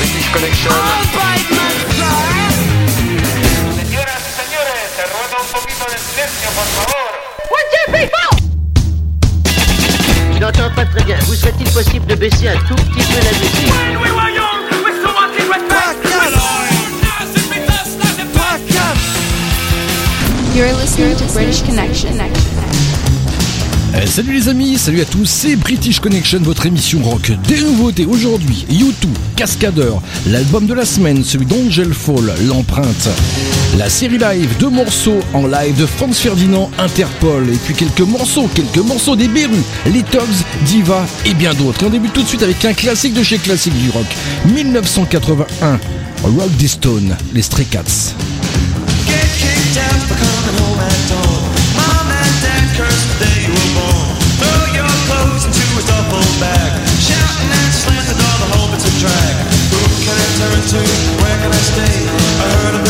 British Connection. Señoras y señores, se ruega un poquito de silencio, por favor. Je n'entends pas très bien. Vous serait-il possible de baisser un tout petit peu la musique You're listening to British Connection. Eh, salut les amis, salut à tous, c'est British Connection, votre émission rock. Des nouveautés aujourd'hui, U2, Cascadeur, l'album de la semaine, celui d'Angel Fall, l'empreinte. La série live, deux morceaux en live de Franz Ferdinand, Interpol, et puis quelques morceaux, quelques morceaux des Berus, les Tugs, Diva et bien d'autres. Et on débute tout de suite avec un classique de chez classique du rock, 1981, Rock the Stone, les Stray Cats. To? Where can I stay? I heard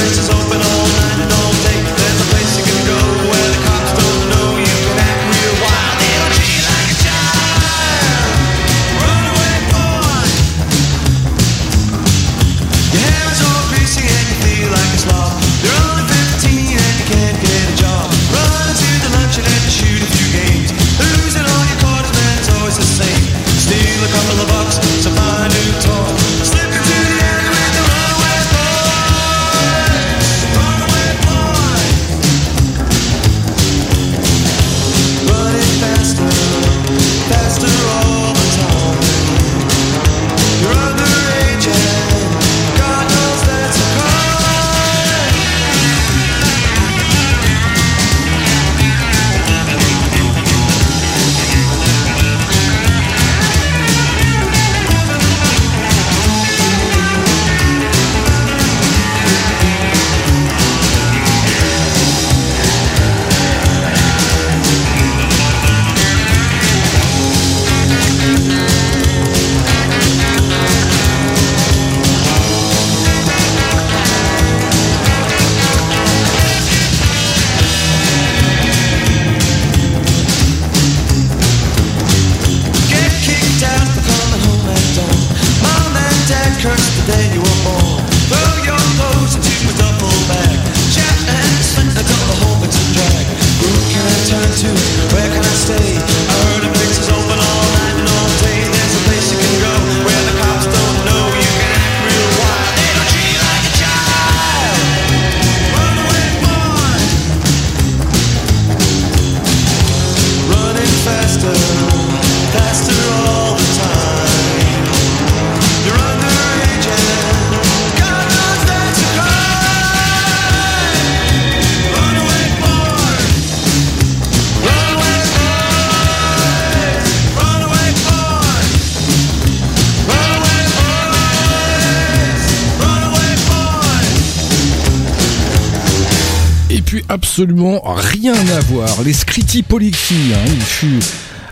absolument rien à voir. Les Scritti Politti, hein, il fut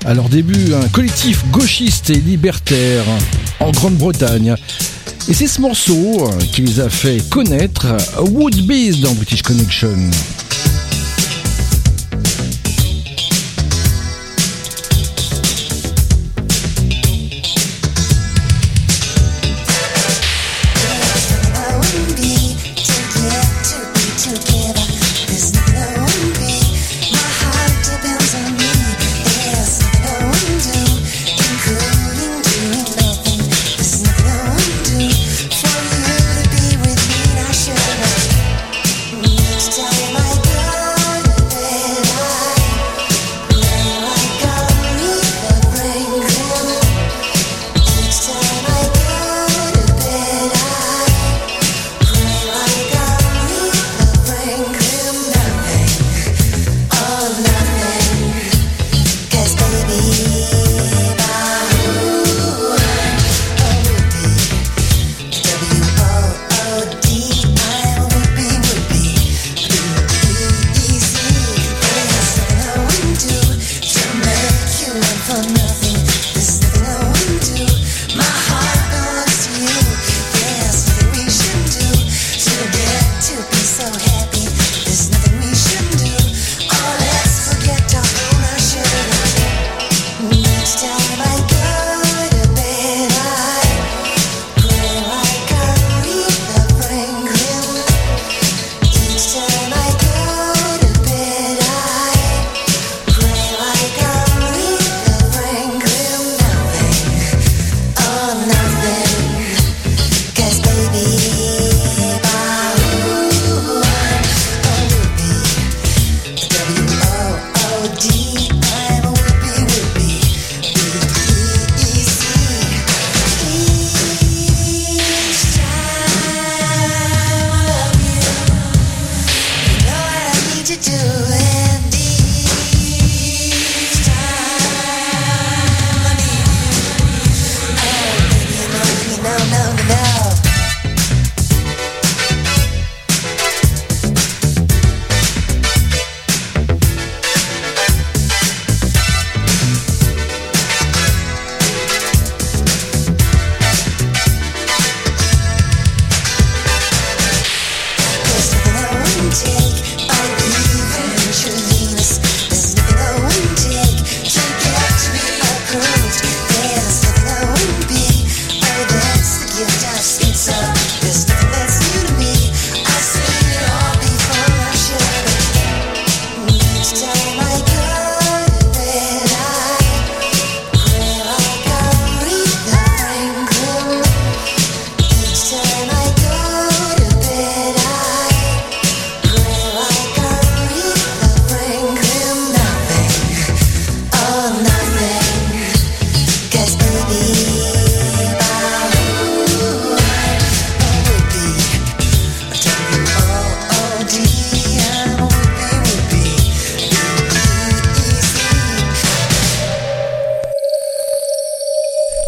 à leur début un collectif gauchiste et libertaire en Grande-Bretagne. Et c'est ce morceau euh, qui les a fait connaître Woodbees dans British Connection.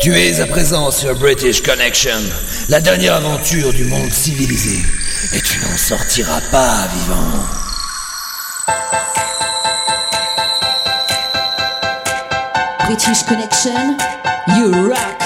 Tu es à présent sur British Connection, la dernière aventure du monde civilisé, et tu n'en sortiras pas vivant. British Connection, you rock!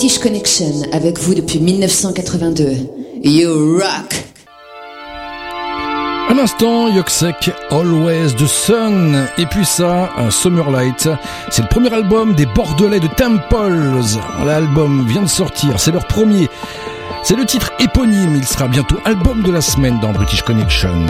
British Connection avec vous depuis 1982. You rock! Un instant, Yoksek, Always the Sun, et puis ça, un Summer Light. C'est le premier album des Bordelais de Temples. L'album vient de sortir, c'est leur premier. C'est le titre éponyme, il sera bientôt album de la semaine dans British Connection.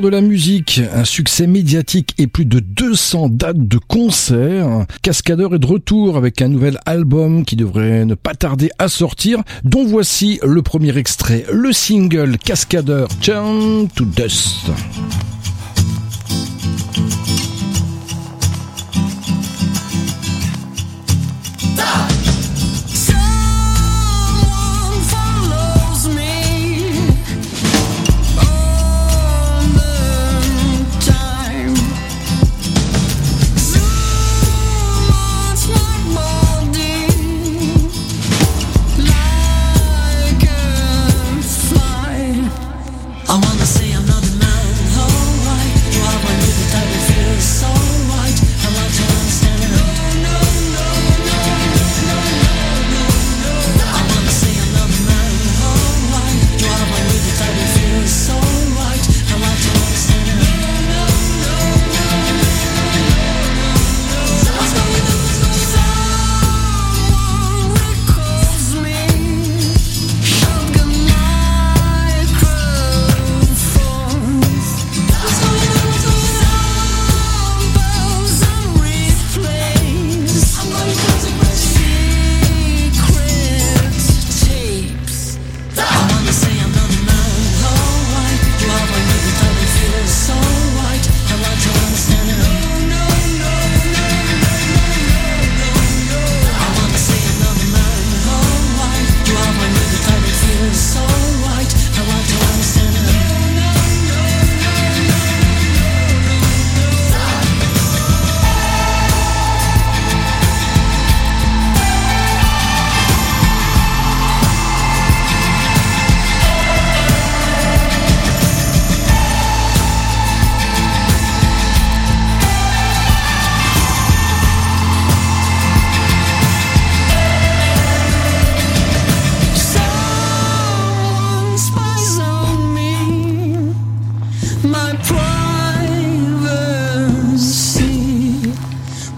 de la musique, un succès médiatique et plus de 200 dates de concerts. Cascadeur est de retour avec un nouvel album qui devrait ne pas tarder à sortir, dont voici le premier extrait, le single Cascadeur Turn to Dust.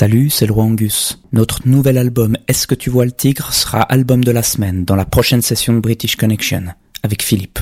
Salut, c'est le roi Angus. Notre nouvel album Est-ce que tu vois le tigre sera album de la semaine dans la prochaine session de British Connection avec Philippe.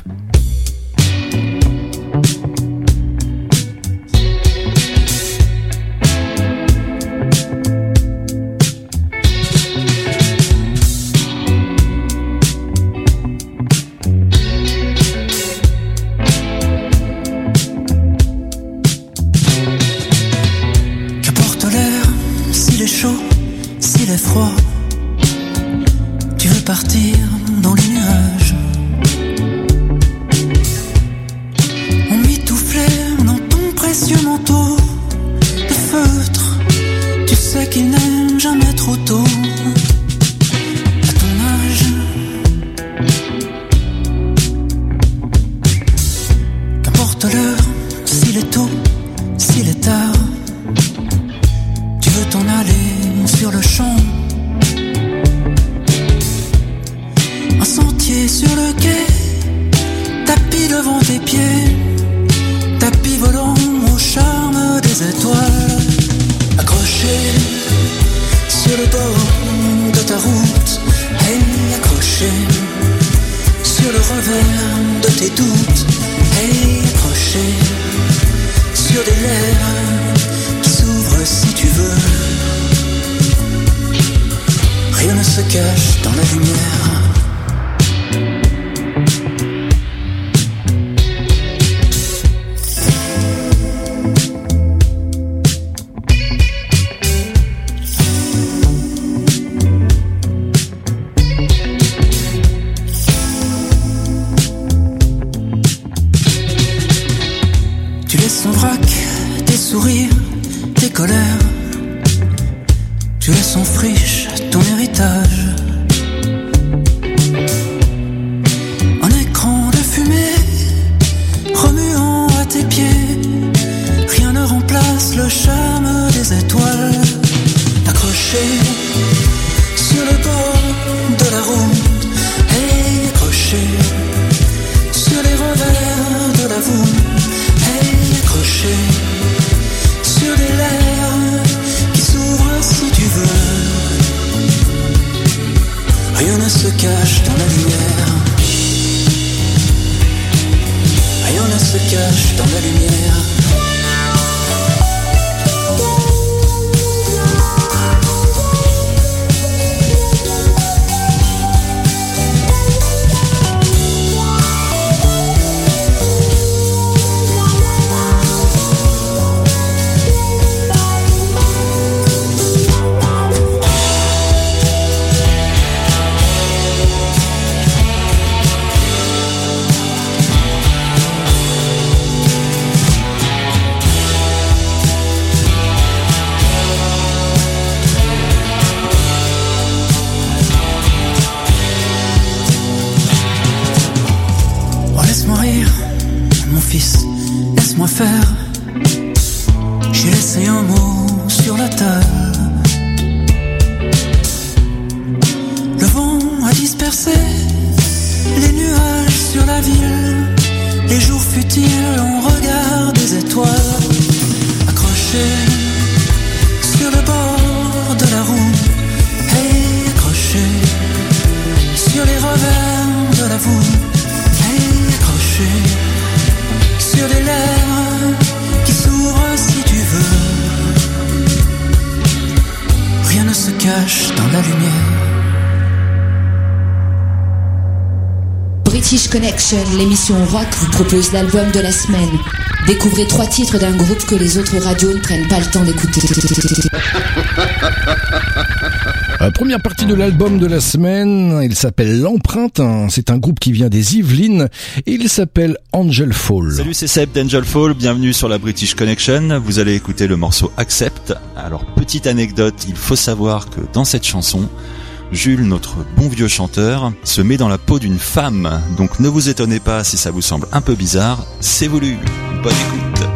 Ne se cache dans la lumière. Connection, l'émission rock vous propose l'album de la semaine. Découvrez trois titres d'un groupe que les autres radios ne prennent pas le temps d'écouter. La première partie de l'album de la semaine, il s'appelle L'Empreinte. C'est un groupe qui vient des Yvelines et il s'appelle Angel Fall. Salut, c'est Seb d'Angel Fall, bienvenue sur la British Connection. Vous allez écouter le morceau Accept. Alors, petite anecdote, il faut savoir que dans cette chanson, Jules, notre bon vieux chanteur, se met dans la peau d'une femme. Donc ne vous étonnez pas si ça vous semble un peu bizarre, c'est voulu. Bonne écoute.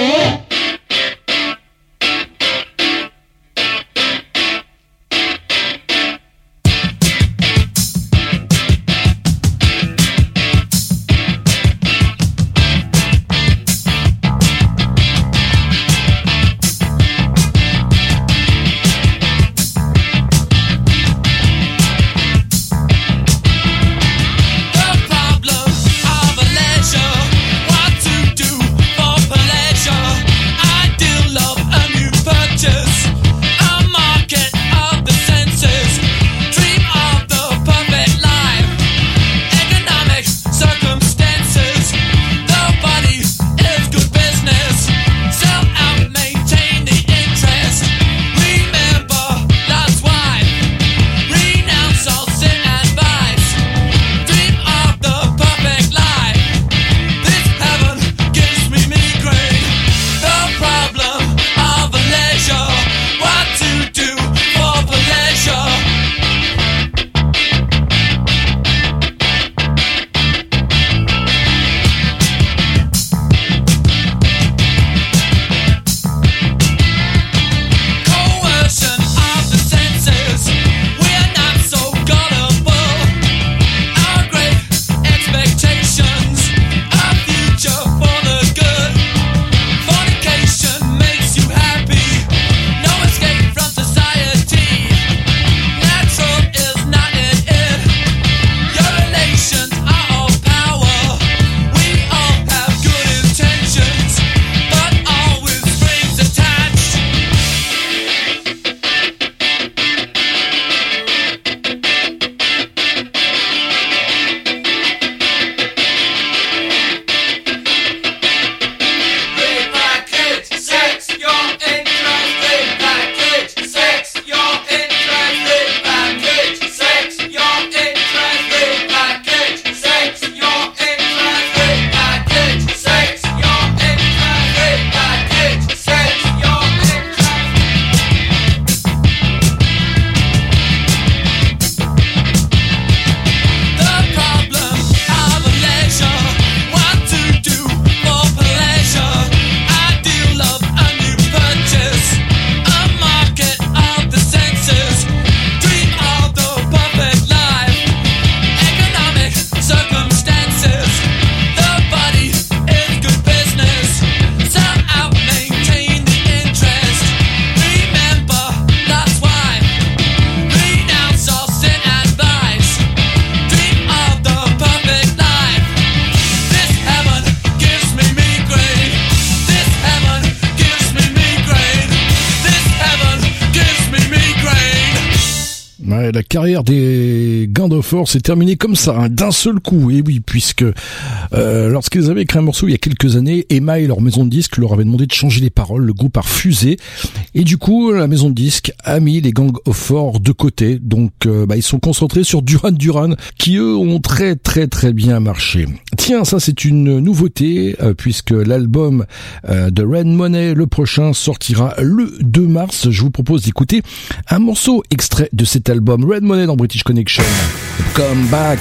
Ouais, la carrière des Gandofort s'est terminée comme ça, hein, d'un seul coup. Et oui, puisque euh, lorsqu'ils avaient écrit un morceau il y a quelques années, Emma et leur maison de disques leur avaient demandé de changer les paroles. Le groupe a refusé. Et du coup, la maison de disques a mis les Gang of Four de côté. Donc, euh, bah, ils sont concentrés sur Duran Duran, qui eux ont très très très bien marché. Tiens, ça c'est une nouveauté, euh, puisque l'album euh, de Red Money, le prochain, sortira le 2 mars. Je vous propose d'écouter un morceau extrait de cet album Red Money dans British Connection. Come back.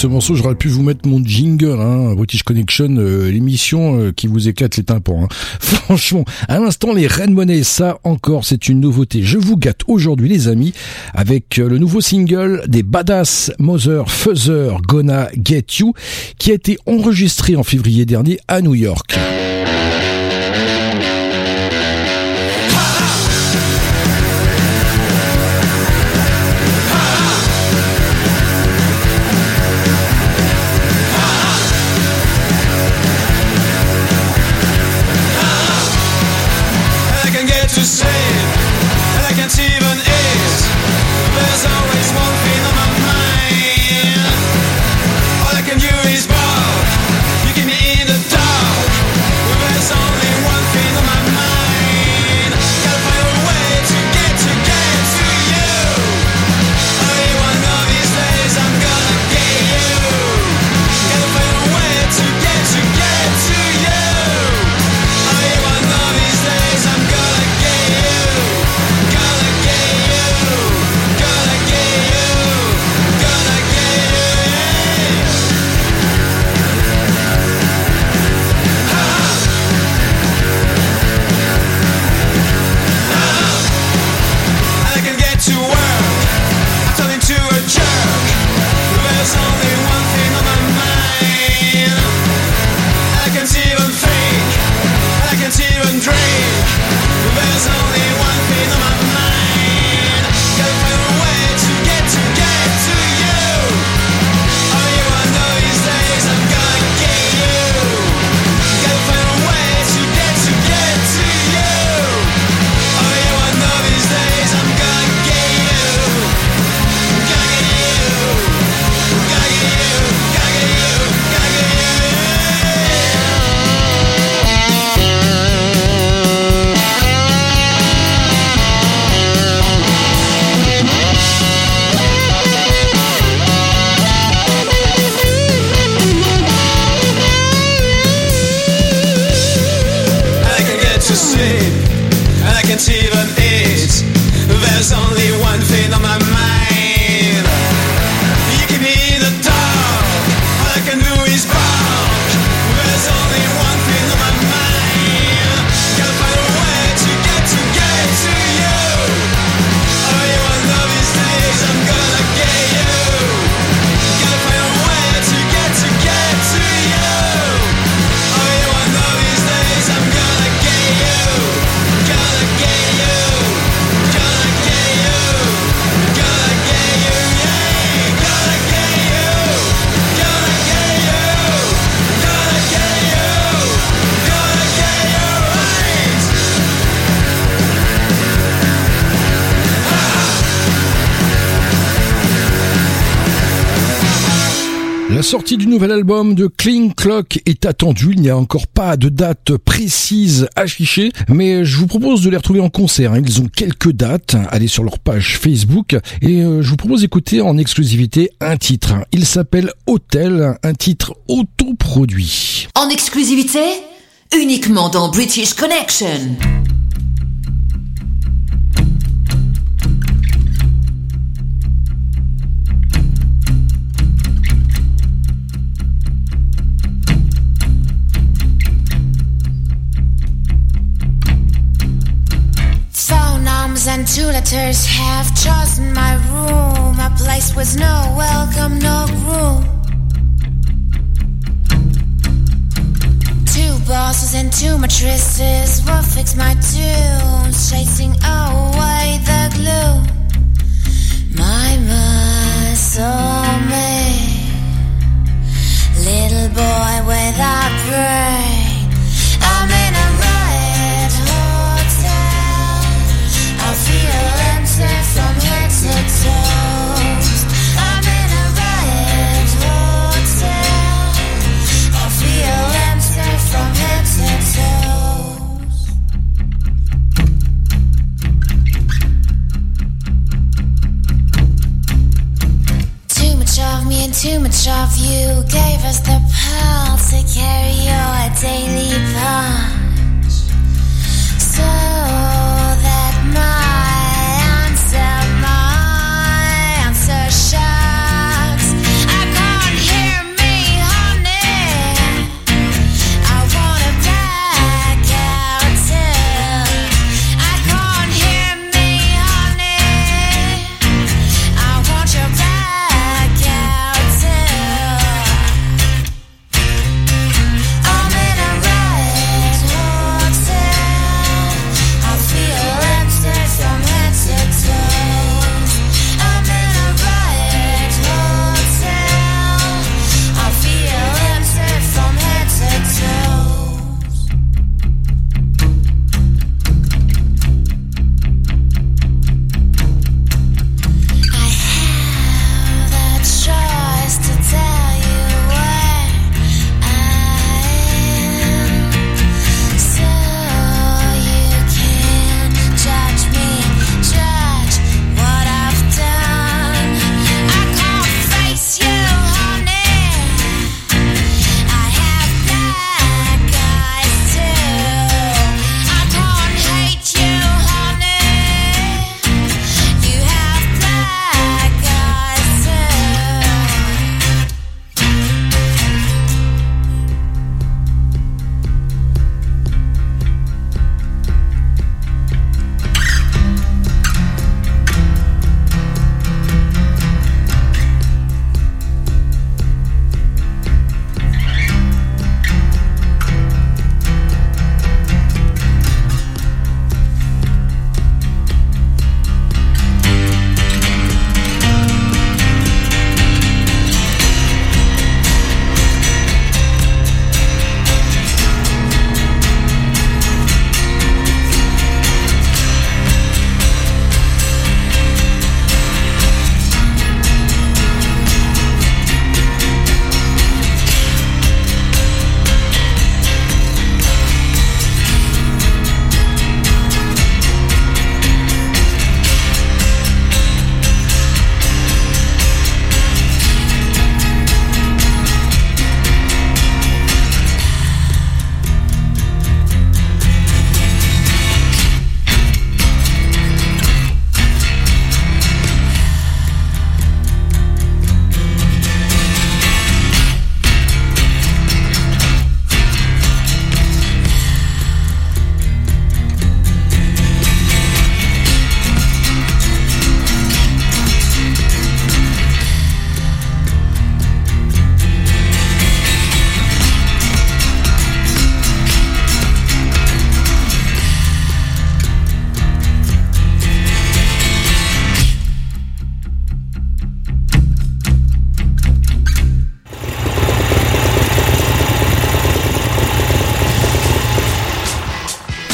ce morceau, j'aurais pu vous mettre mon jingle, hein, British Connection, euh, l'émission euh, qui vous éclate les tympans. Hein. Franchement, à l'instant, les Red Money, ça encore, c'est une nouveauté. Je vous gâte aujourd'hui, les amis, avec euh, le nouveau single des Badass Mother Fuzzer Gonna Get You, qui a été enregistré en février dernier à New York. La sortie du nouvel album de Clean Clock est attendue. Il n'y a encore pas de date précise affichée, mais je vous propose de les retrouver en concert. hein. Ils ont quelques dates. Allez sur leur page Facebook et euh, je vous propose d'écouter en exclusivité un titre. Il s'appelle Hotel, un titre autoproduit. En exclusivité, uniquement dans British Connection. And two letters have chosen my room. A place with no welcome, no room. Two bosses and two mattresses will fix my tunes, chasing away the glue. My muscle me, little boy without brain. Too much of you gave us the power to carry your daily punch. So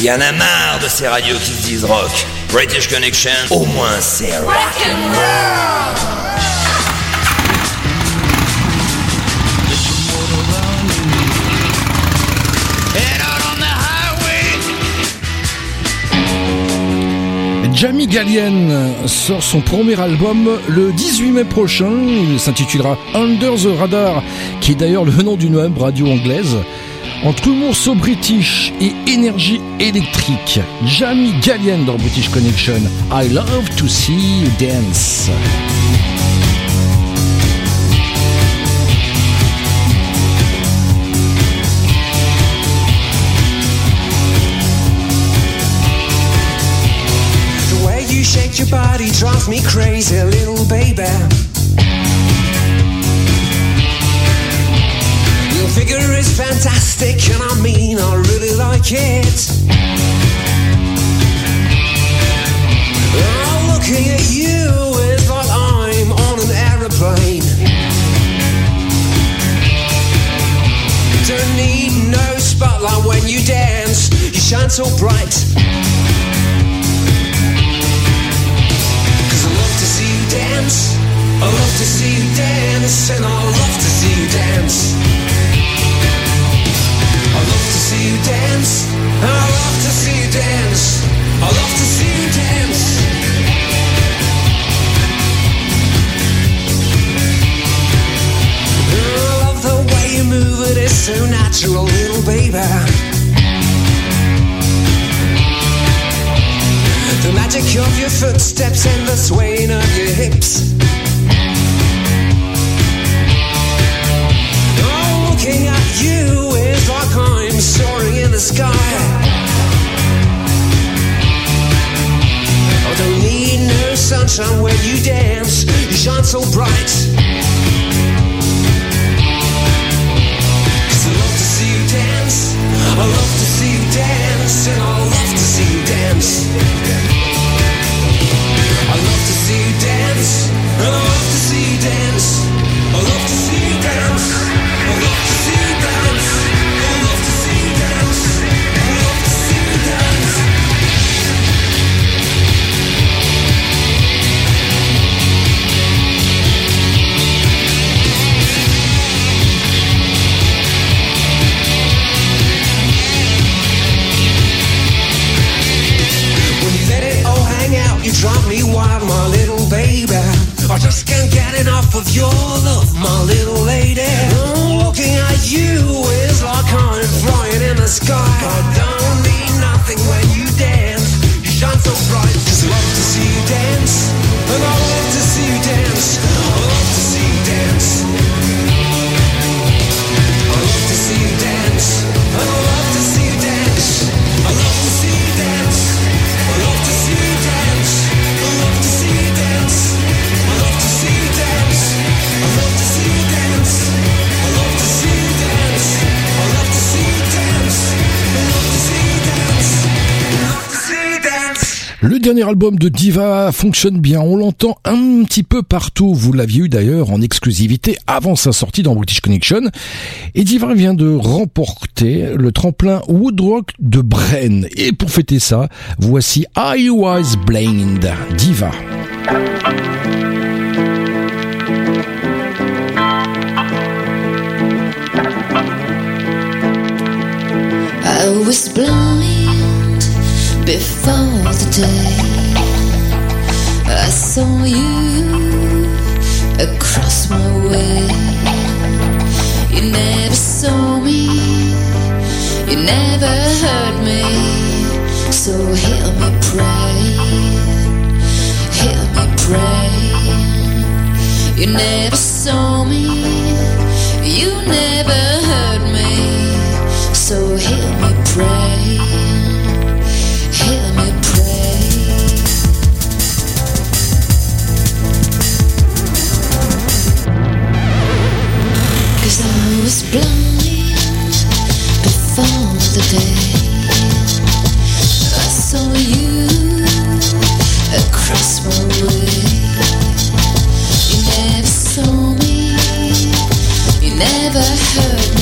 Il y en a marre de ces radios qui se disent rock. British Connection, au moins c'est rock. and roll. Jamie Gallien sort son premier album le 18 mai prochain. Il s'intitulera Under the Radar, qui est d'ailleurs le nom d'une web radio anglaise. Entre humour british et énergie électrique, Jamie Gallien dans British Connection. I love to see you dance. The way you shake your body drives me crazy, little baby. Figure is fantastic, and I mean, I really like it. Oh, looking at you is like I'm on an aeroplane. Don't need no spotlight when you dance, you shine so bright. Cause I love to see you dance. I love to see you dance. And I love to see you dance. I love to see you dance. I love to see you dance. I love to see you dance. I love the way you move it, it's so natural, little baby. The magic of your footsteps and the swaying of your hips. At you is like I'm soaring in the sky. I don't need no sunshine when you dance, you shine so I love to see you dance, I love to see you dance, and I love to see you dance. Album de Diva fonctionne bien, on l'entend un petit peu partout, vous l'aviez eu d'ailleurs en exclusivité avant sa sortie dans British Connection, et Diva vient de remporter le tremplin Woodrock de Brenne, et pour fêter ça, voici I Was Blind, Diva. I was blind before the day I saw you across my way. You never saw me, you never heard me. So hear me pray, hear me pray. You never saw me, you never heard me. So hear me pray, was blind before the day I saw you across my way. You never saw me, you never heard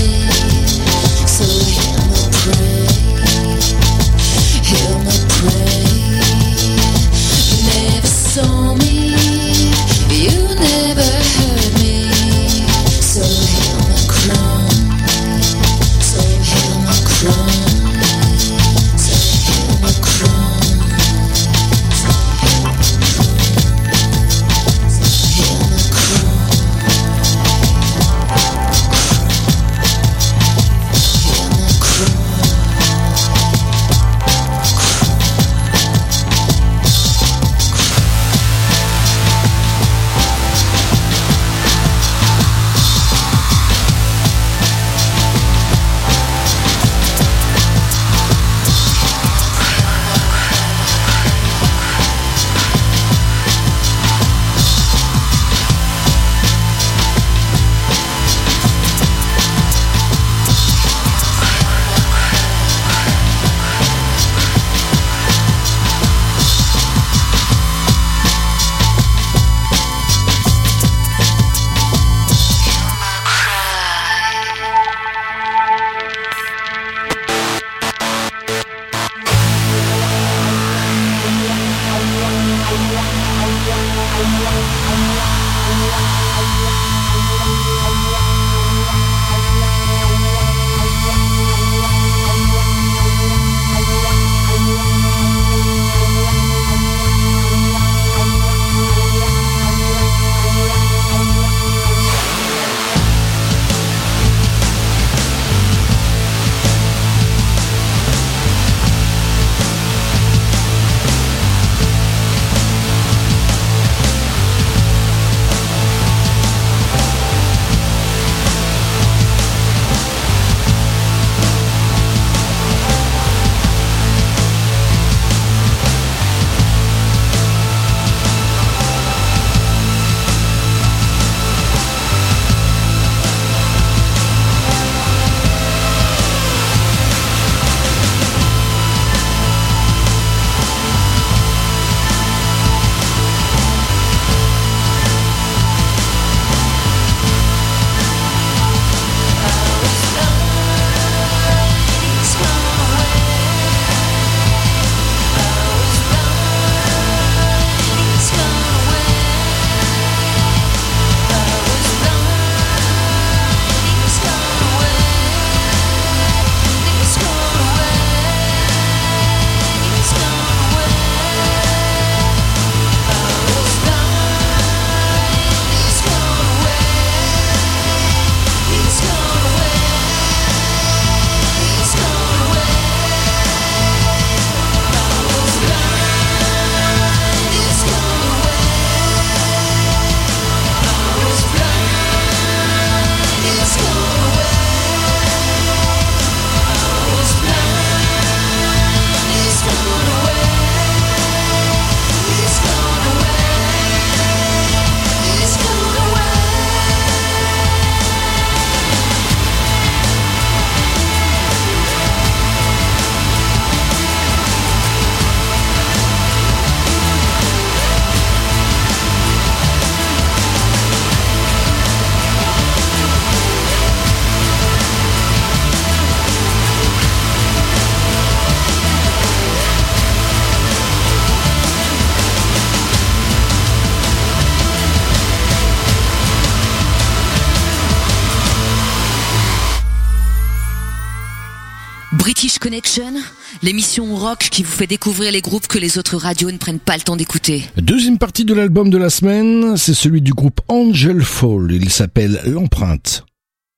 l'émission rock qui vous fait découvrir les groupes que les autres radios ne prennent pas le temps d'écouter. Deuxième partie de l'album de la semaine, c'est celui du groupe Angel Fall. Il s'appelle L'empreinte.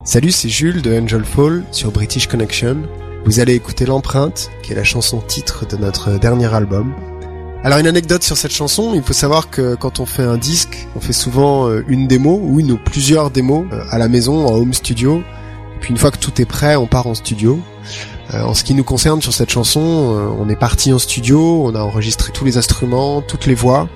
Salut, c'est Jules de Angel Fall sur British Connection. Vous allez écouter L'empreinte, qui est la chanson titre de notre dernier album. Alors une anecdote sur cette chanson, il faut savoir que quand on fait un disque, on fait souvent euh, une démo ou une ou plusieurs démos euh, à la maison, en home studio. Et puis une fois que tout est prêt, on part en studio. Euh, en ce qui nous concerne sur cette chanson, euh, on est parti en studio, on a enregistré tous les instruments, toutes les voix,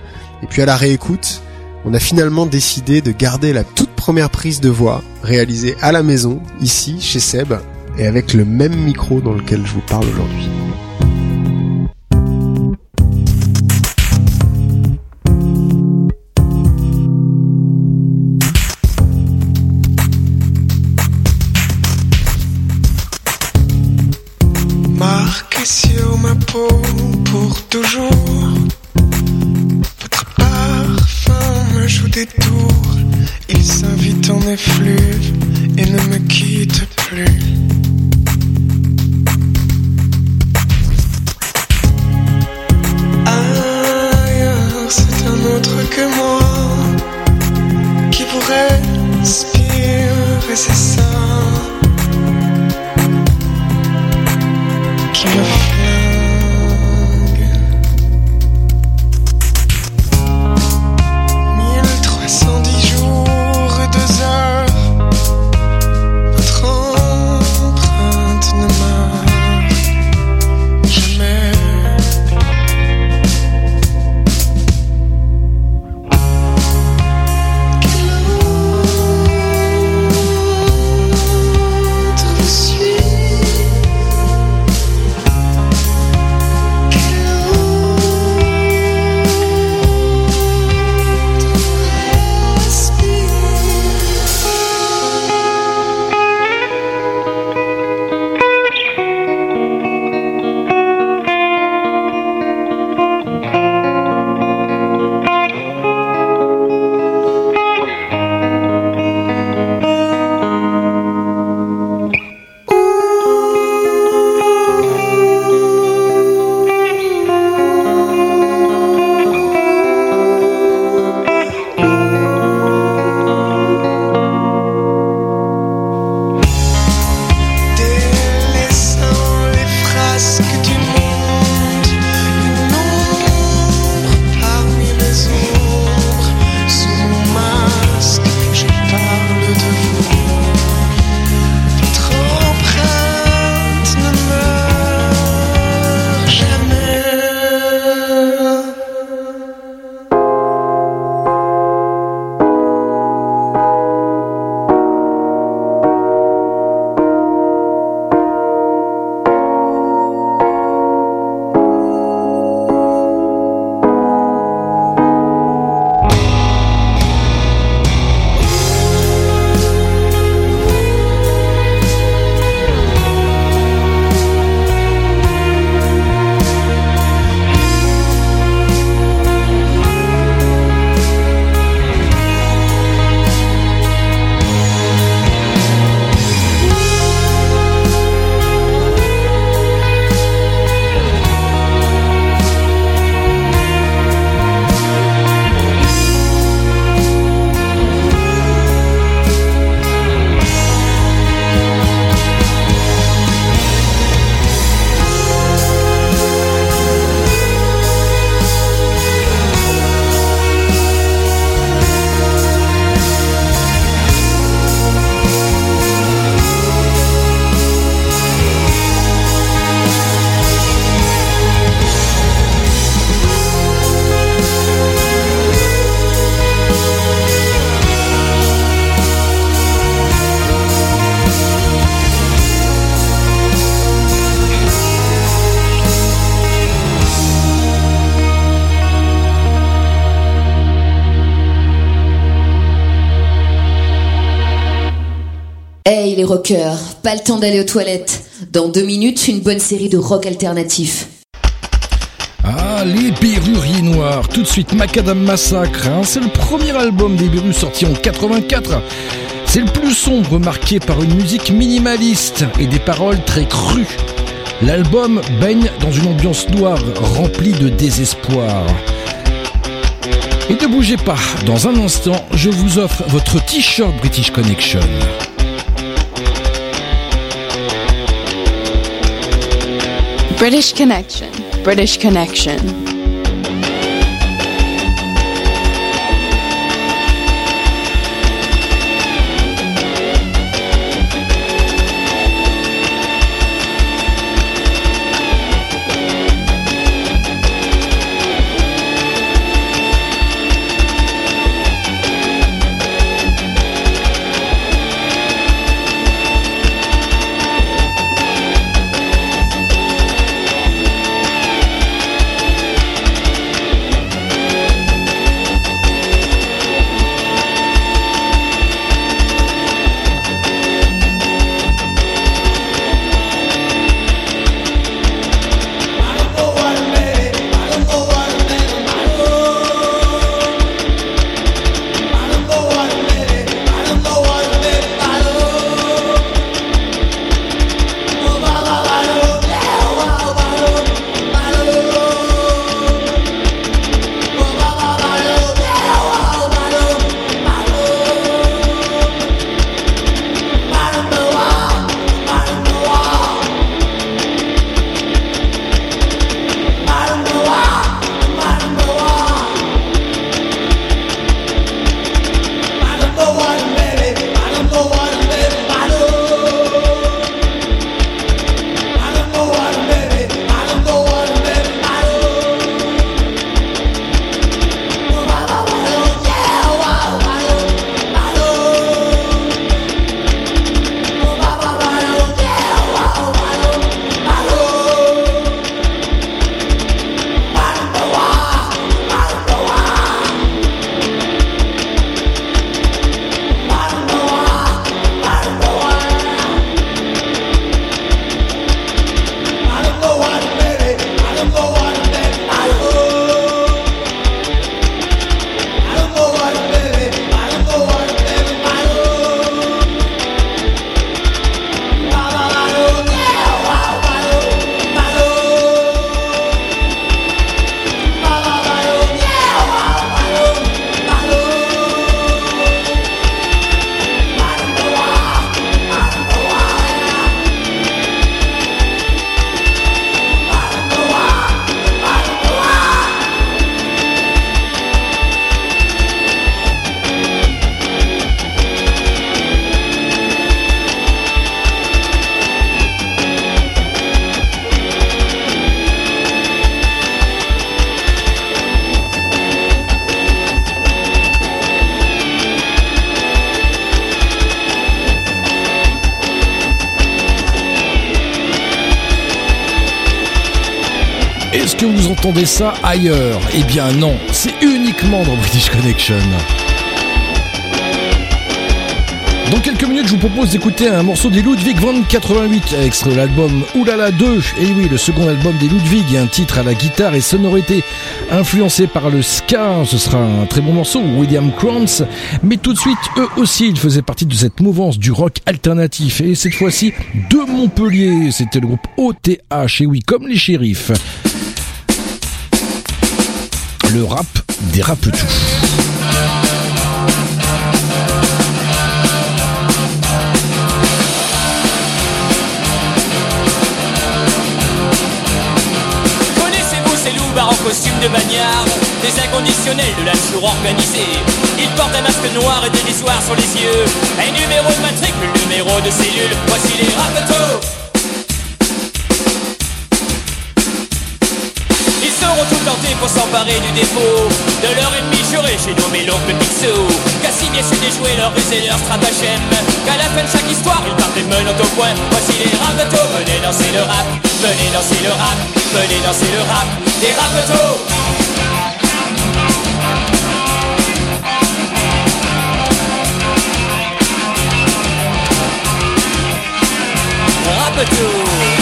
et puis à la réécoute, on a finalement décidé de garder la toute première prise de voix réalisée à la maison, ici, chez Seb, et avec le même micro dans lequel je vous parle aujourd'hui. Les rockers, pas le temps d'aller aux toilettes. Dans deux minutes, une bonne série de rock alternatif. Ah, les Berruriers Noirs, tout de suite Macadam Massacre, hein, c'est le premier album des Berus sorti en 84. C'est le plus sombre, marqué par une musique minimaliste et des paroles très crues. L'album baigne dans une ambiance noire remplie de désespoir. Et ne bougez pas, dans un instant, je vous offre votre t-shirt British Connection. British Connection. British Connection. Que vous entendez ça ailleurs? Eh bien non, c'est uniquement dans British Connection. Dans quelques minutes, je vous propose d'écouter un morceau des Ludwig van 88, extrait de l'album Oulala 2. Et oui, le second album des Ludwig, un titre à la guitare et sonorité influencé par le ska. Ce sera un très bon morceau, William Crowns. Mais tout de suite, eux aussi, ils faisaient partie de cette mouvance du rock alternatif. Et cette fois-ci, de Montpellier. C'était le groupe OTH. Et oui, comme les shérifs. Le rap dérape tout. Connaissez-vous ces loupards en costume de bagnard Des inconditionnels de la sour organisée. Ils portent un masque noir et dérisoire sur les yeux. Un numéro de matricule, numéro de cellule. Voici les rapetos auront tout tenté pour s'emparer du défaut. De leur ennemi juré, j'ai nommé l'oncle Picsou Qu'à si bien su leur ruse leur stratagème. Qu'à la fin de chaque histoire, ils partent des menant au point. Voici les rapetos, venez danser le rap. Venez danser le rap, venez danser le rap. Des rapetos Rapetos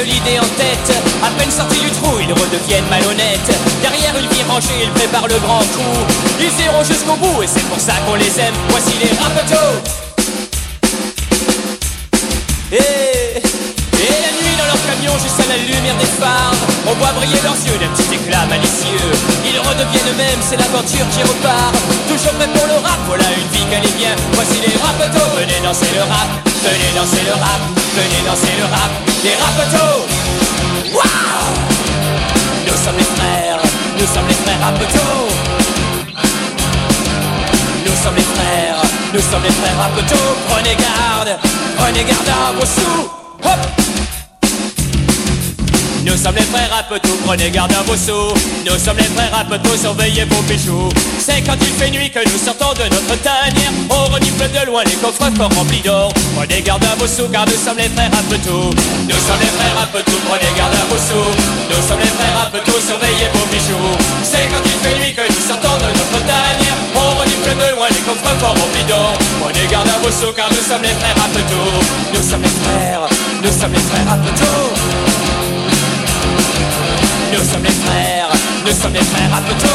solide et en tête. À peine sortis du trou, ils redeviennent malhonnêtes. Derrière une vie rangée, ils préparent le grand coup. Ils iront jusqu'au bout et c'est pour ça qu'on les aime. Voici les la nuit dans leur camion, juste à la lumière des phares, on voit briller leurs yeux d'un petit éclat malicieux. Ils redeviennent eux-mêmes, c'est l'aventure qui repart. Toujours prêt pour le rap, voilà une vie qu'elle est bien. Voici les rapetos, venez danser le rap, venez danser le rap, venez danser le rap, les rapetos. Waouh Nous sommes les frères, nous sommes les frères rapetos. Nous sommes les frères, nous sommes les frères rapetos. Prenez garde, prenez garde à vos sous. Hop nous sommes les frères à Petou, prenez garde à vos sous. Nous sommes les frères à Petou, surveillez vos bijoux. C'est quand il fait nuit que nous sortons de notre tanière. On renifle de loin les coffres forts remplis d'or. Prenez garde à vos sous car nous sommes les frères à Petou Nous sommes les frères à Petou, prenez garde à vos sous. Nous sommes les frères à Petou, surveillez vos bijoux. C'est quand il fait nuit que nous sortons de notre tanière. On renifle de loin les coffres forts remplis d'or. Prenez garde à vos sous car nous sommes les frères à Petou Nous sommes les frères, nous sommes les frères à Petou nous sommes les frères, nous sommes les frères à Petou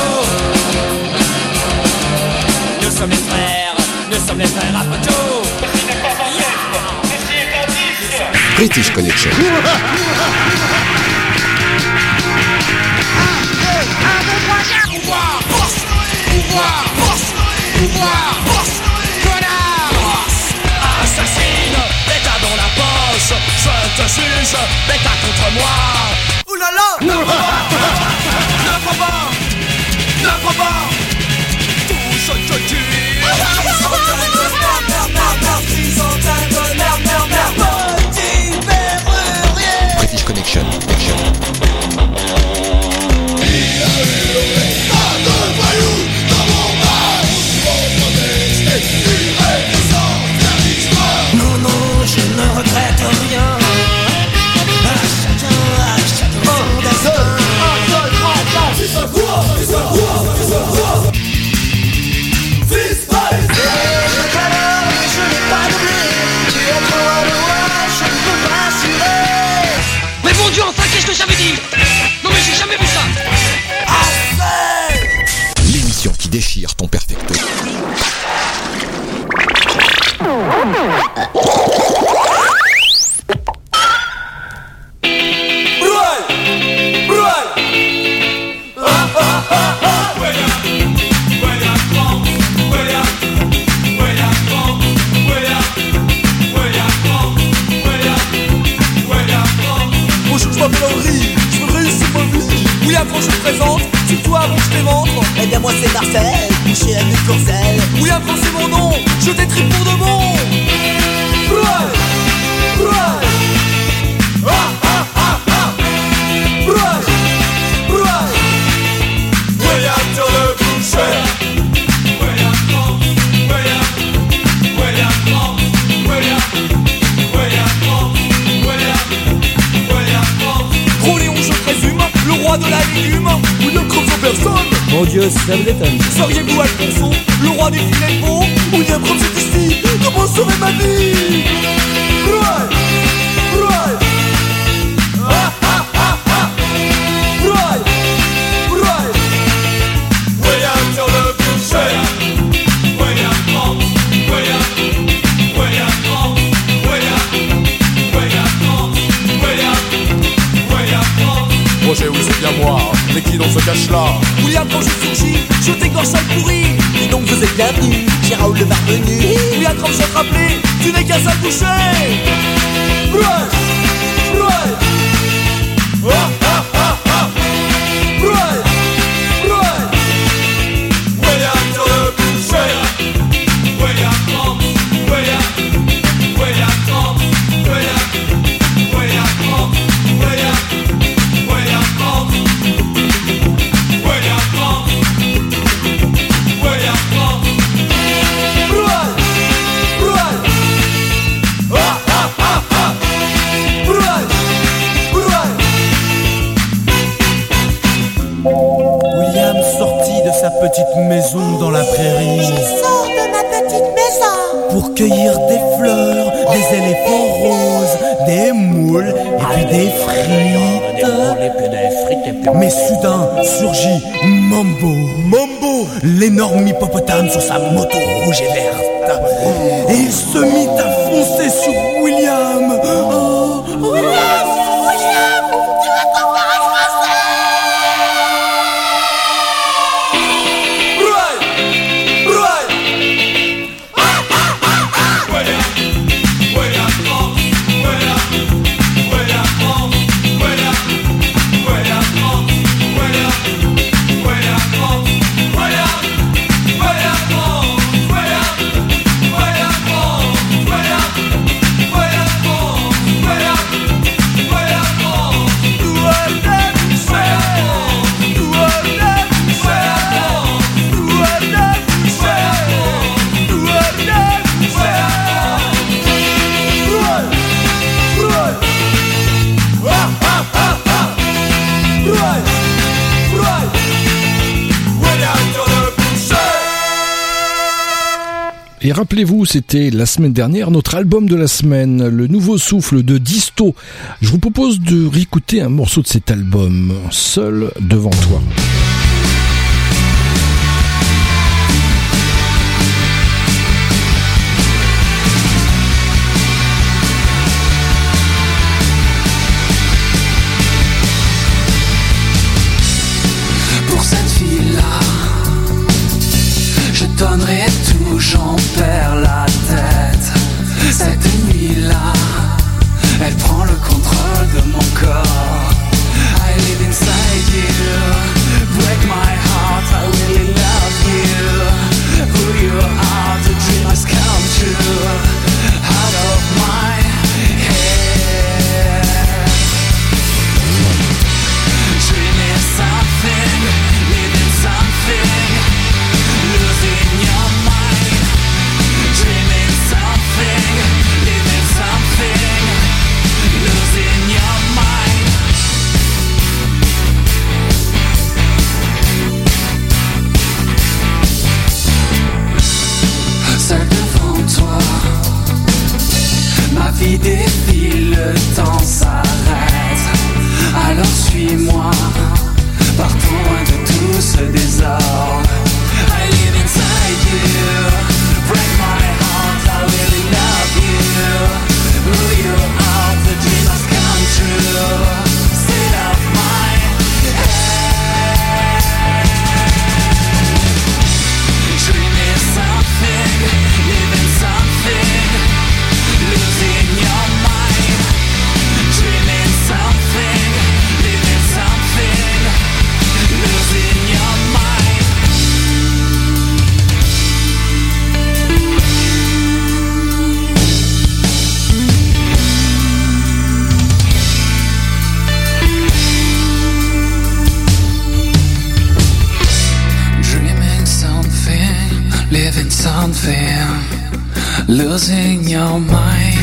Nous sommes les frères, nous sommes les frères à Petou British Connection. Assassine, l'État dans la poche Je te juge, l'État contre moi là là Ne crois pas Ne crois pas Tout je te tue Rappelez-vous, c'était la semaine dernière notre album de la semaine, Le Nouveau Souffle de Disto. Je vous propose de réécouter un morceau de cet album, Seul devant toi. j'en perds la tête. Losing your mind,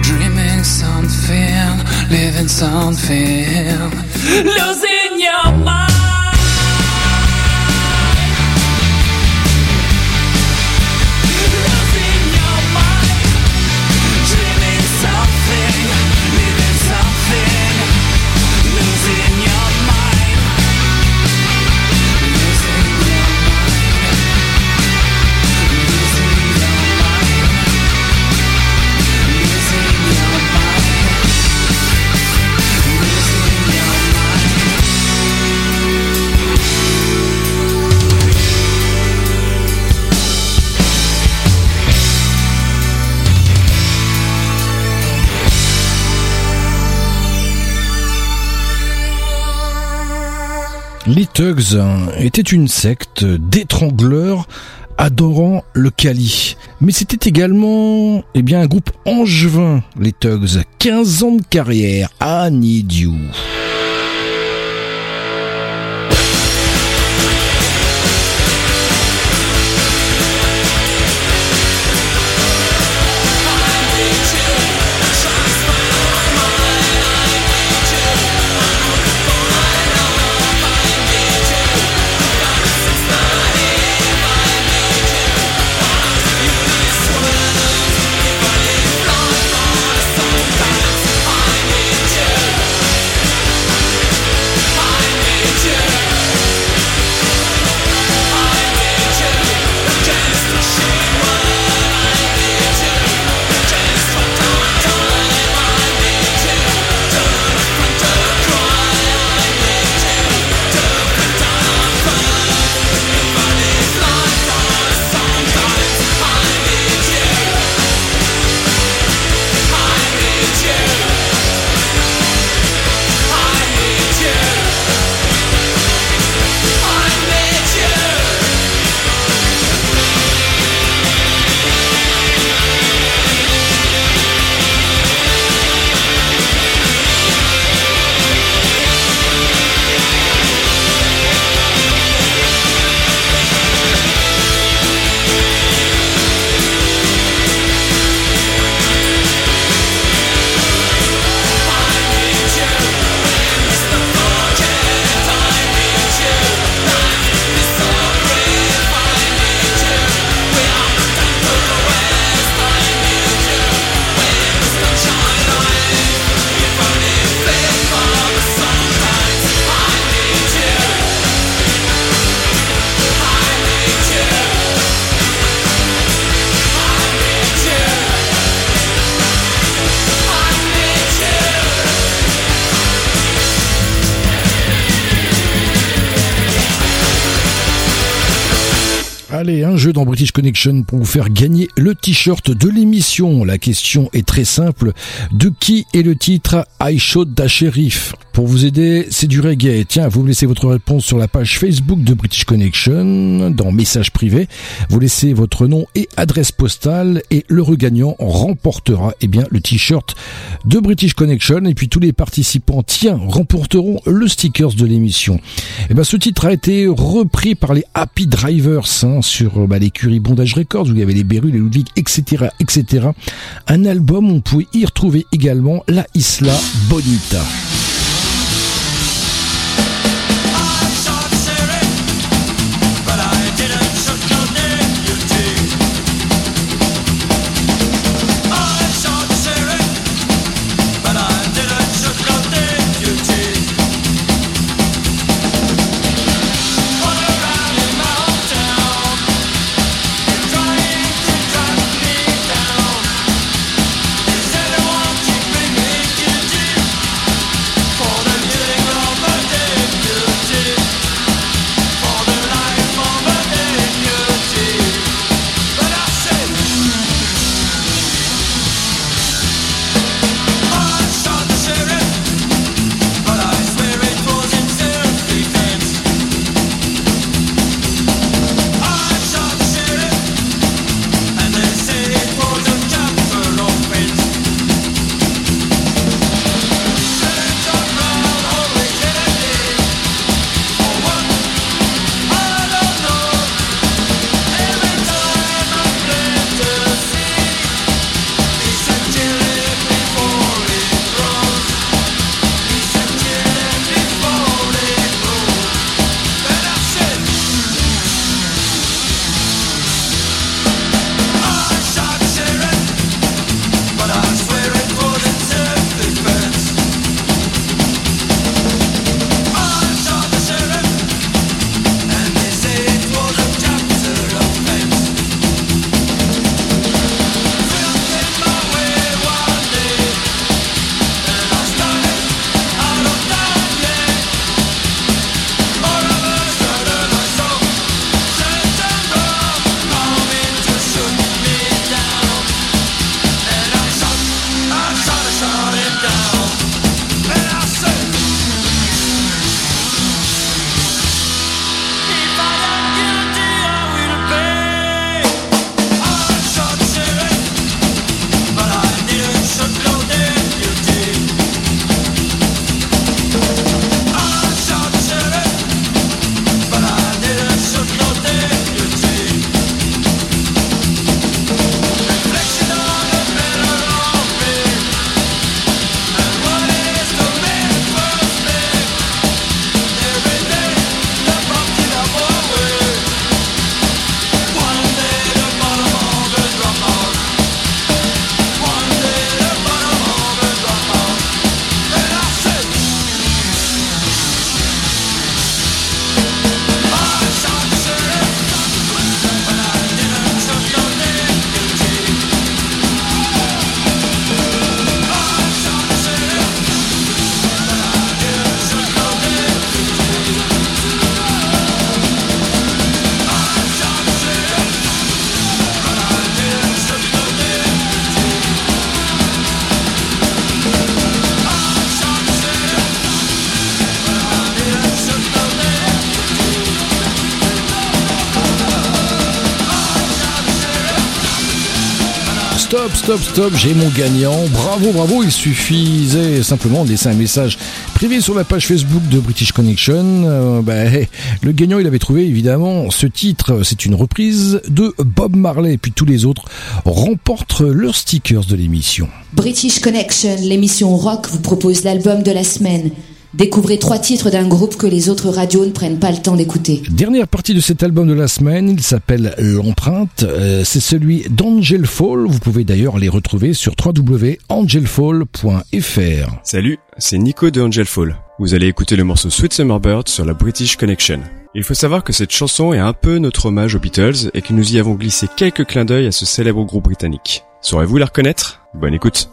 dreaming something, living something. Losing your mind. Les Tugs étaient une secte d'étrangleurs adorant le kali, Mais c'était également eh bien, un groupe angevin, les Tugs. 15 ans de carrière, I Need You. Dans British Connection pour vous faire gagner le t-shirt de l'émission. La question est très simple. De qui est le titre I Shot Da Sheriff? Pour vous aider, c'est du reggae. Tiens, vous laissez votre réponse sur la page Facebook de British Connection, dans message privé. Vous laissez votre nom et adresse postale et le regagnant remportera eh bien, le t-shirt de British Connection et puis tous les participants, tiens, remporteront le stickers de l'émission. Eh ben, ce titre a été repris par les Happy Drivers hein, sur bah, l'écurie Bondage Records où il y avait les Beru, les Ludwig, etc., etc. Un album où on pouvait y retrouver également la Isla Bonita. Stop, stop, j'ai mon gagnant. Bravo, bravo. Il suffisait simplement de laisser un message privé sur la page Facebook de British Connection. Euh, bah, le gagnant, il avait trouvé évidemment ce titre. C'est une reprise de Bob Marley. Puis tous les autres remportent leurs stickers de l'émission. British Connection, l'émission rock, vous propose l'album de la semaine. Découvrez trois titres d'un groupe que les autres radios ne prennent pas le temps d'écouter. Dernière partie de cet album de la semaine, il s'appelle L'empreinte. Euh, c'est celui d'Angel Fall. Vous pouvez d'ailleurs les retrouver sur www.angelfall.fr. Salut, c'est Nico de Angel Fall. Vous allez écouter le morceau Sweet Summer Bird sur la British Connection. Il faut savoir que cette chanson est un peu notre hommage aux Beatles et que nous y avons glissé quelques clins d'œil à ce célèbre groupe britannique. Saurez-vous la reconnaître? Bonne écoute.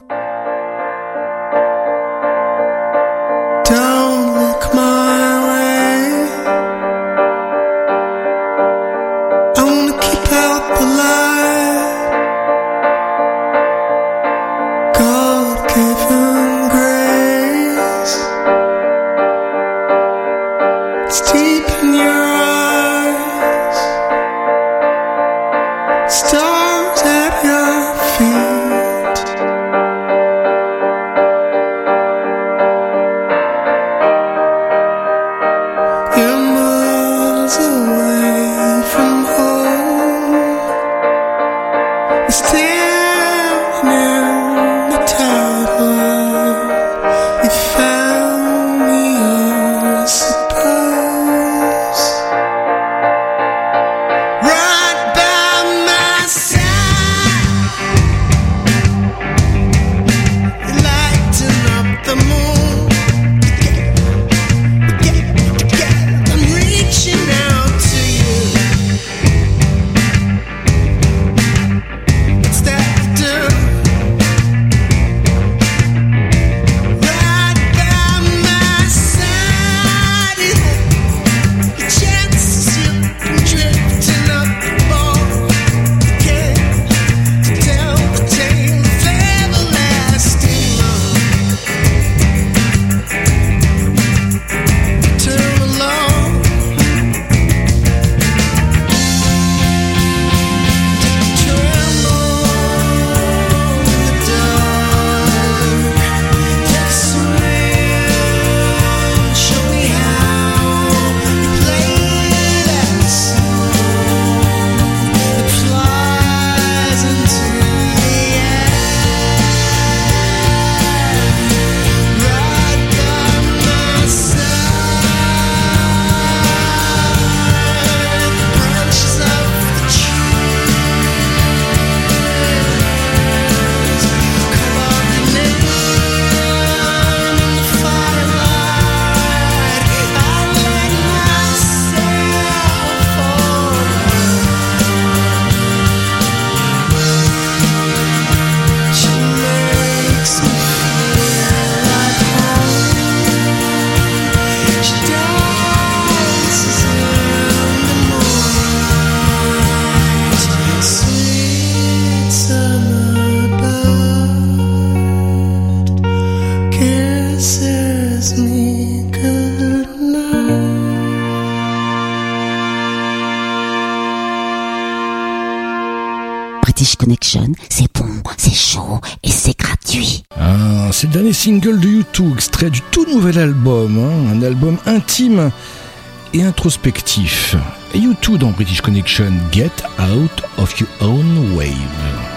single de U2, extrait du tout nouvel album, hein, un album intime et introspectif. U2 dans British Connection, Get Out of Your Own Wave.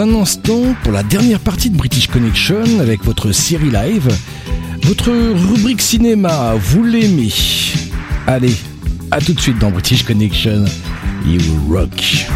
un instant pour la dernière partie de British Connection avec votre série live. Votre rubrique cinéma, vous l'aimez Allez, à tout de suite dans British Connection. You rock.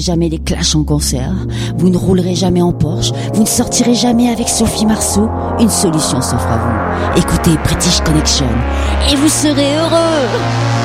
jamais les clashs en concert, vous ne roulerez jamais en Porsche, vous ne sortirez jamais avec Sophie Marceau, une solution s'offre à vous. Écoutez British Connection et vous serez heureux.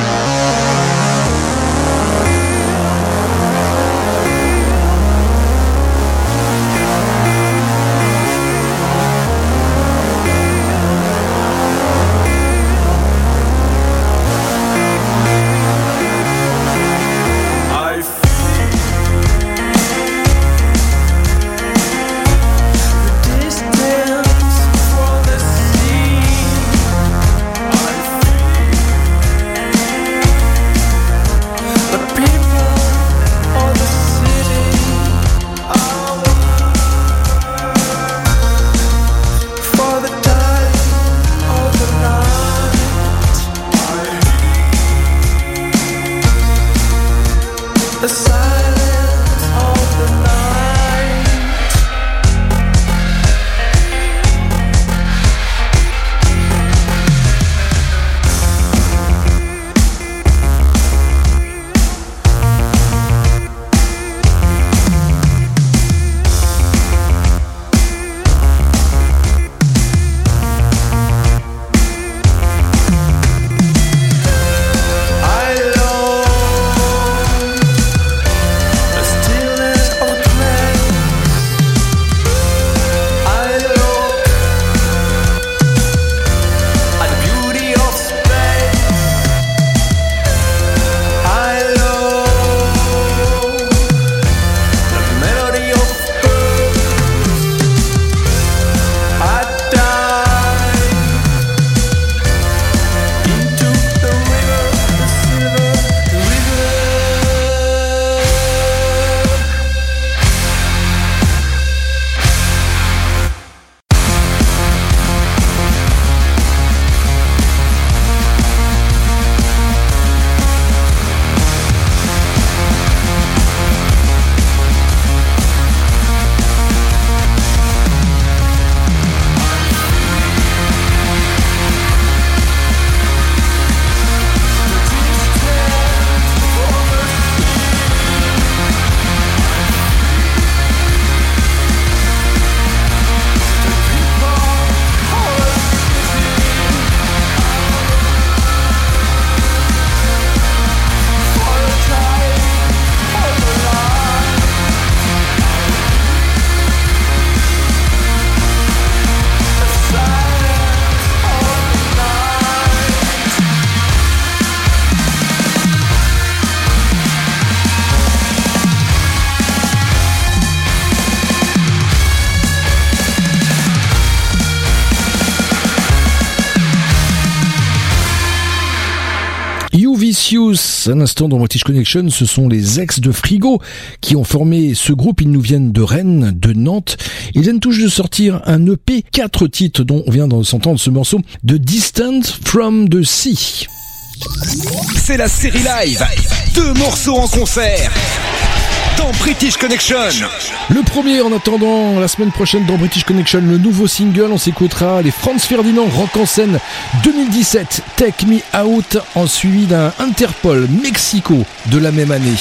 Vicious, un instant dans British Connection, ce sont les ex de Frigo qui ont formé ce groupe. Ils nous viennent de Rennes, de Nantes. Ils viennent tous de sortir un EP, quatre titres dont on vient de s'entendre ce morceau, de Distant from the Sea. C'est la série live. Deux morceaux en concert. British Connection. Le premier en attendant la semaine prochaine dans British Connection, le nouveau single, on s'écoutera les Franz Ferdinand Rock en scène 2017, Take Me Out, en suivi d'un Interpol Mexico de la même année.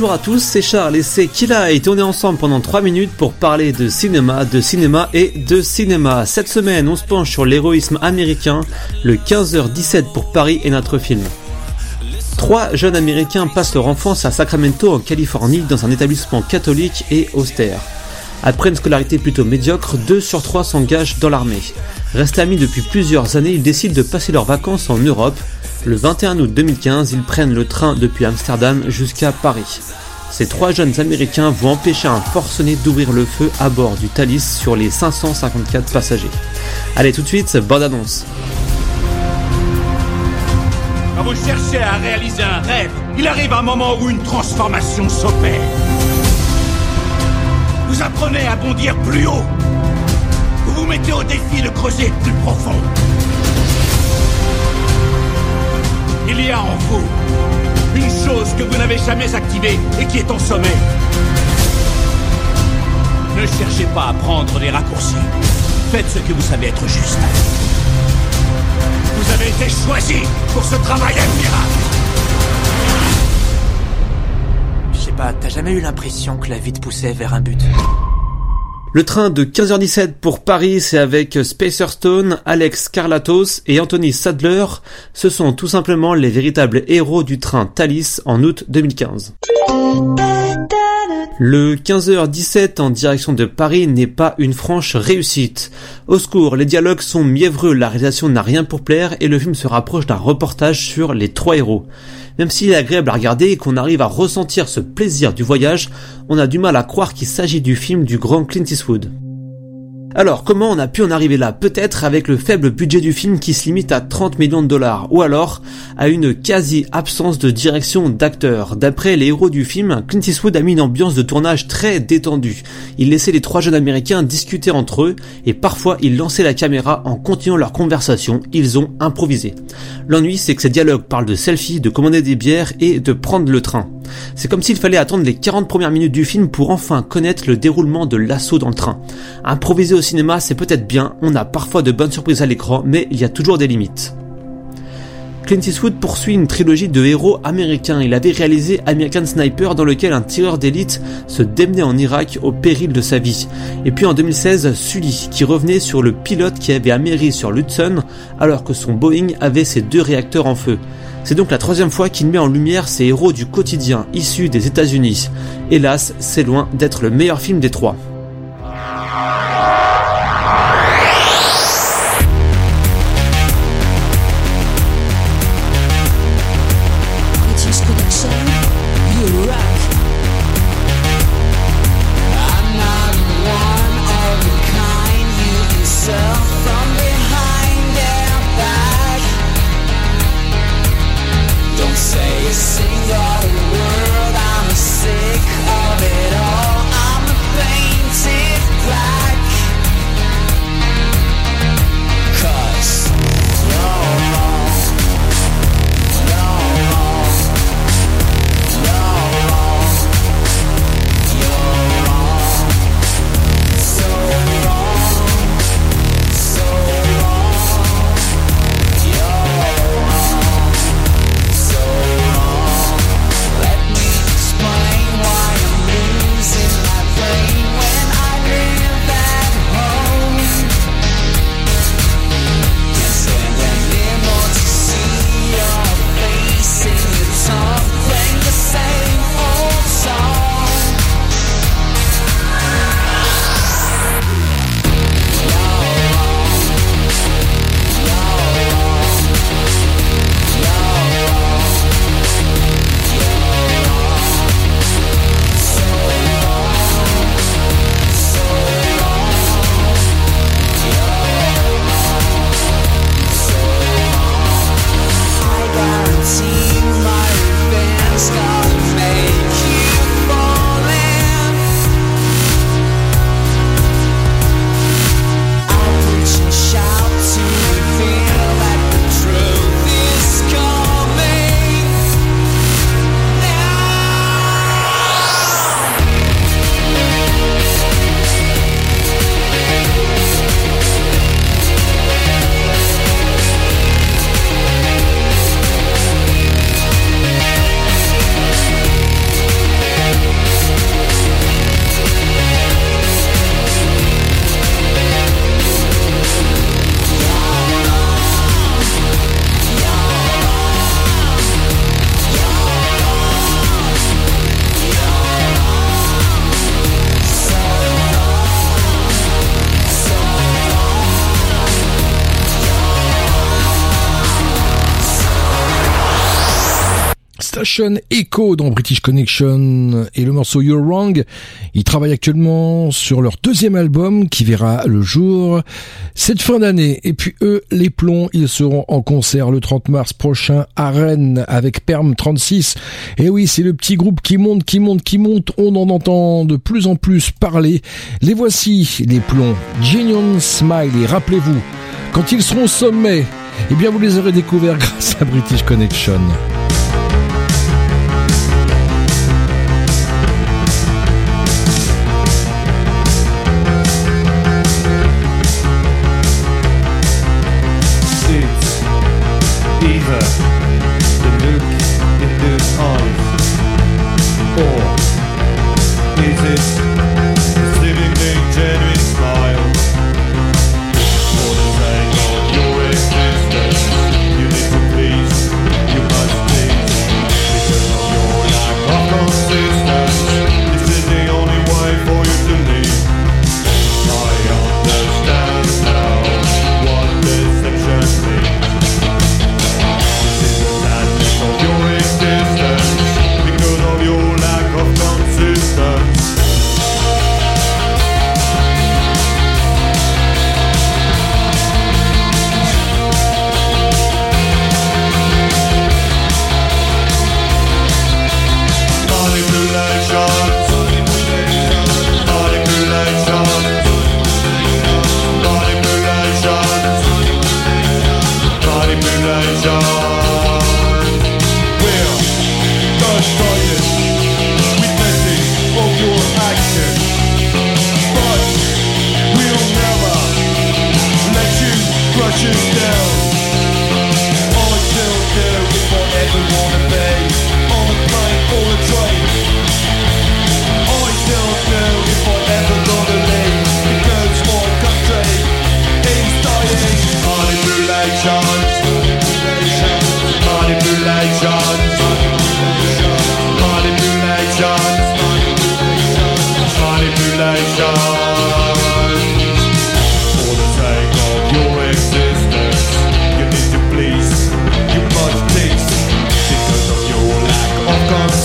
Bonjour à tous, c'est Charles et c'est Killa et on est ensemble pendant 3 minutes pour parler de cinéma, de cinéma et de cinéma. Cette semaine, on se penche sur l'héroïsme américain. Le 15h17 pour Paris est notre film. Trois jeunes américains passent leur enfance à Sacramento en Californie dans un établissement catholique et austère. Après une scolarité plutôt médiocre, deux sur trois s'engagent dans l'armée. Restés amis depuis plusieurs années, ils décident de passer leurs vacances en Europe. Le 21 août 2015, ils prennent le train depuis Amsterdam jusqu'à Paris. Ces trois jeunes américains vont empêcher un forcené d'ouvrir le feu à bord du Thalys sur les 554 passagers. Allez tout de suite, bande annonce. Quand vous cherchez à réaliser un rêve, il arrive un moment où une transformation s'opère. Vous apprenez à bondir plus haut. Vous vous mettez au défi de creuser plus profond. Il y a en vous une chose que vous n'avez jamais activée et qui est en sommeil. Ne cherchez pas à prendre des raccourcis. Faites ce que vous savez être juste. Vous avez été choisi pour ce travail admirable. Je sais pas, t'as jamais eu l'impression que la vie te poussait vers un but? Le train de 15h17 pour Paris, c'est avec Spacer Stone, Alex Carlatos et Anthony Sadler. Ce sont tout simplement les véritables héros du train Thalys en août 2015. Le 15h17 en direction de Paris n'est pas une franche réussite. Au secours, les dialogues sont mièvreux, la réalisation n'a rien pour plaire et le film se rapproche d'un reportage sur les trois héros. Même s'il est agréable à regarder et qu'on arrive à ressentir ce plaisir du voyage, on a du mal à croire qu'il s'agit du film du grand Clint Eastwood. Alors, comment on a pu en arriver là? Peut-être avec le faible budget du film qui se limite à 30 millions de dollars, ou alors à une quasi-absence de direction d'acteurs. D'après les héros du film, Clint Eastwood a mis une ambiance de tournage très détendue. Il laissait les trois jeunes américains discuter entre eux, et parfois il lançait la caméra en continuant leur conversation, ils ont improvisé. L'ennui, c'est que ces dialogues parlent de selfies, de commander des bières et de prendre le train. C'est comme s'il fallait attendre les 40 premières minutes du film pour enfin connaître le déroulement de l'assaut dans le train. Cinéma, c'est peut-être bien, on a parfois de bonnes surprises à l'écran, mais il y a toujours des limites. Clint Eastwood poursuit une trilogie de héros américains. Il avait réalisé American Sniper dans lequel un tireur d'élite se démenait en Irak au péril de sa vie. Et puis en 2016, Sully, qui revenait sur le pilote qui avait améri sur l'Hudson alors que son Boeing avait ses deux réacteurs en feu. C'est donc la troisième fois qu'il met en lumière ces héros du quotidien issus des États-Unis. Hélas, c'est loin d'être le meilleur film des trois. Echo dans British Connection et le morceau You're Wrong. Ils travaillent actuellement sur leur deuxième album qui verra le jour cette fin d'année. Et puis eux, les plombs, ils seront en concert le 30 mars prochain à Rennes avec Perm 36. Et oui, c'est le petit groupe qui monte, qui monte, qui monte. On en entend de plus en plus parler. Les voici, les plombs. Genuine Smiley, rappelez-vous, quand ils seront au sommet, eh bien vous les aurez découverts grâce à British Connection.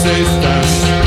você.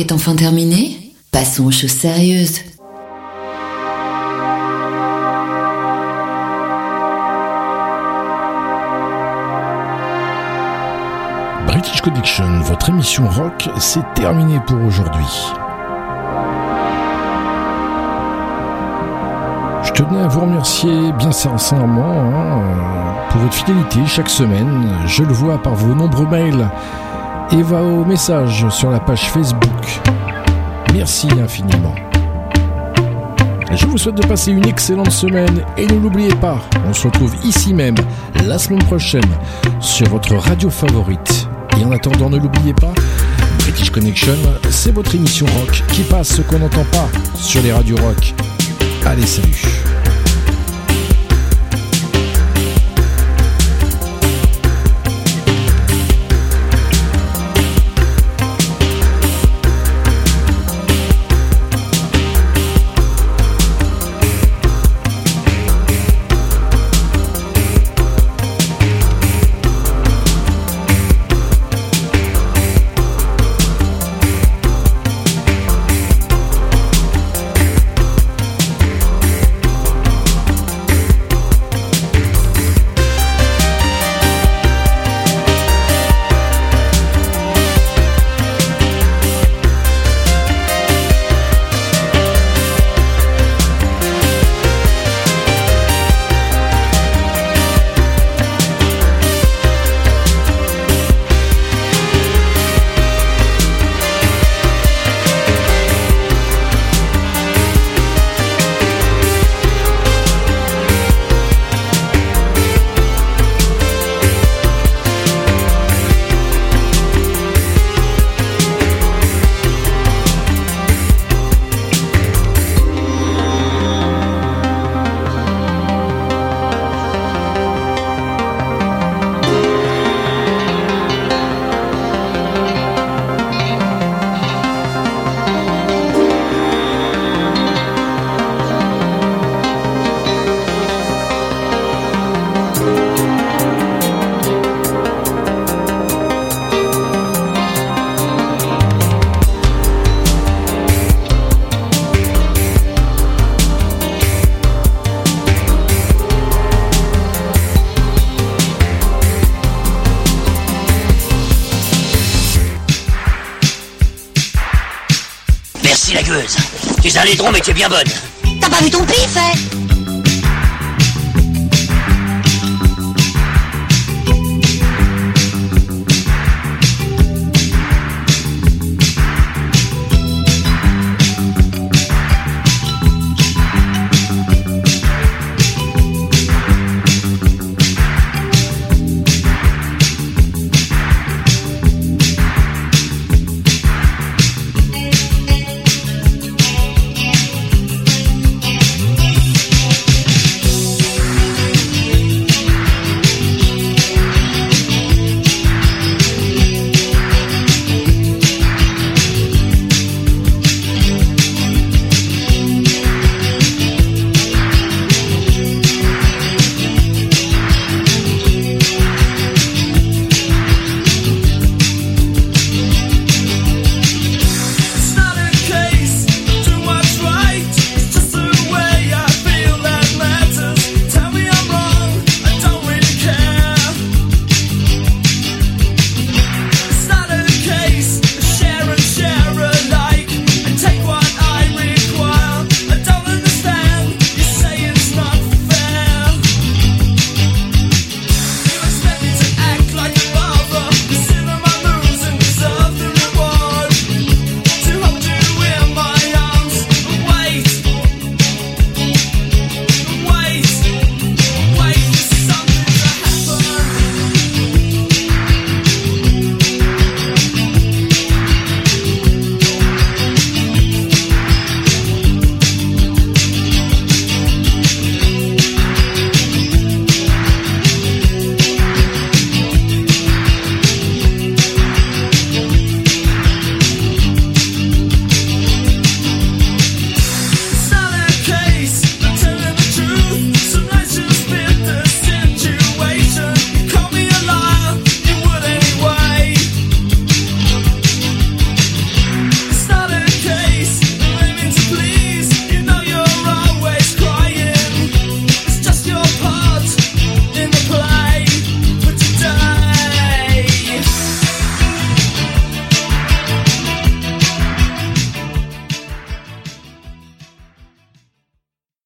est enfin terminé, passons aux choses sérieuses. British Connection, votre émission rock, c'est terminé pour aujourd'hui. Je tenais à vous remercier bien sincèrement hein, pour votre fidélité chaque semaine. Je le vois par vos nombreux mails et va au message sur la page Facebook. Merci infiniment. Je vous souhaite de passer une excellente semaine et ne l'oubliez pas, on se retrouve ici même la semaine prochaine sur votre radio favorite. Et en attendant, ne l'oubliez pas, British Connection, c'est votre émission rock qui passe ce qu'on n'entend pas sur les radios rock. Allez, salut ici la gueuse. Tu es un laidron, mais tu es bien bonne. T'as pas vu ton pif, hein?